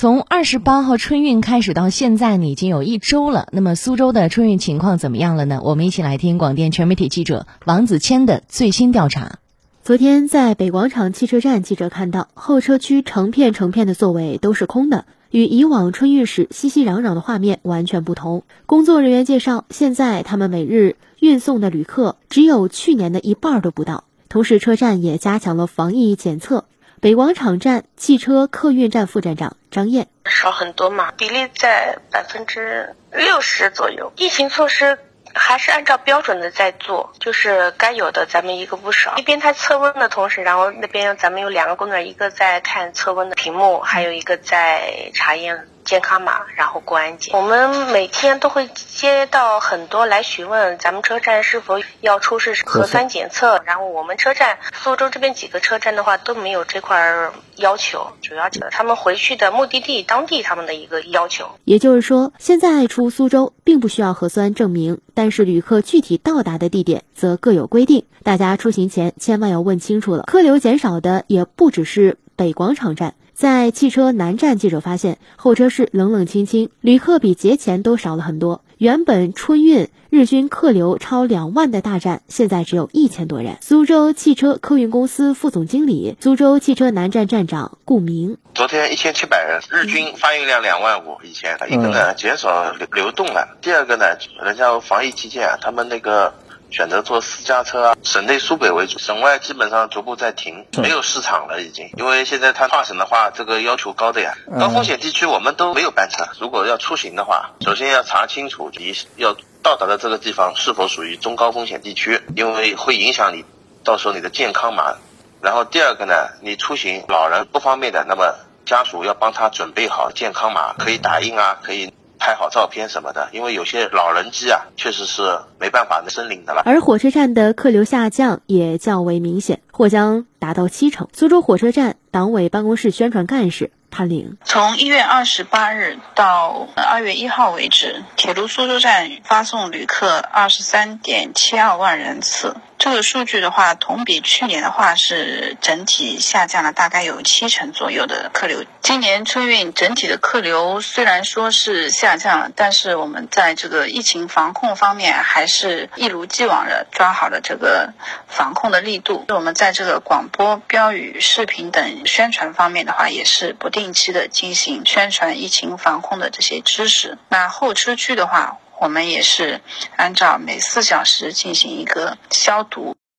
从二十八号春运开始到现在呢，已经有一周了。那么苏州的春运情况怎么样了呢？我们一起来听广电全媒体记者王子谦的最新调查。昨天在北广场汽车站，记者看到候车区成片成片的座位都是空的，与以往春运时熙熙攘攘的画面完全不同。工作人员介绍，现在他们每日运送的旅客只有去年的一半都不到，同时车站也加强了防疫检测。北广场站汽车客运站副站长张燕少很多嘛，比例在百分之六十左右。疫情措施还是按照标准的在做，就是该有的咱们一个不少。一边他测温的同时，然后那边咱们有两个工作人员，一个在看测温的屏幕，还有一个在查验。健康码，然后过安检。我们每天都会接到很多来询问咱们车站是否要出示核酸检测。然后我们车站苏州这边几个车站的话都没有这块要求，主要就是他们回去的目的地当地他们的一个要求。也就是说，现在出苏州并不需要核酸证明，但是旅客具体到达的地点则各有规定。大家出行前千万要问清楚了。客流减少的也不只是北广场站。在汽车南站，记者发现候车室冷冷清清，旅客比节前都少了很多。原本春运日均客流超两万的大站，现在只有一千多人。苏州汽车客运公司副总经理、苏州汽车南站站长顾明：昨天一千七百人，日均发运量两万五。以前一个呢减少流流动了，第二个呢，人家防疫期间啊，他们那个。选择坐私家车啊，省内苏北为主，省外基本上逐步在停，没有市场了已经。因为现在它跨省的话，这个要求高的呀。高风险地区我们都没有班车，如果要出行的话，首先要查清楚你要到达的这个地方是否属于中高风险地区，因为会影响你到时候你的健康码。然后第二个呢，你出行老人不方便的，那么家属要帮他准备好健康码，可以打印啊，可以。拍好照片什么的，因为有些老人机啊，确实是没办法申领的了。而火车站的客流下降也较为明显，或将达到七成。苏州火车站党委办公室宣传干事潘玲：从一月二十八日到二月一号为止，铁路苏州站发送旅客二十三点七二万人次。这个数据的话，同比去年的话是整体下降了大概有七成左右的客流。今年春运整体的客流虽然说是下降了，但是我们在这个疫情防控方面还是一如既往的抓好了这个防控的力度。我们在这个广播、标语、视频等宣传方面的话，也是不定期的进行宣传疫情防控的这些知识。那候车区的话，我们也是按照每四小时进行一个消毒。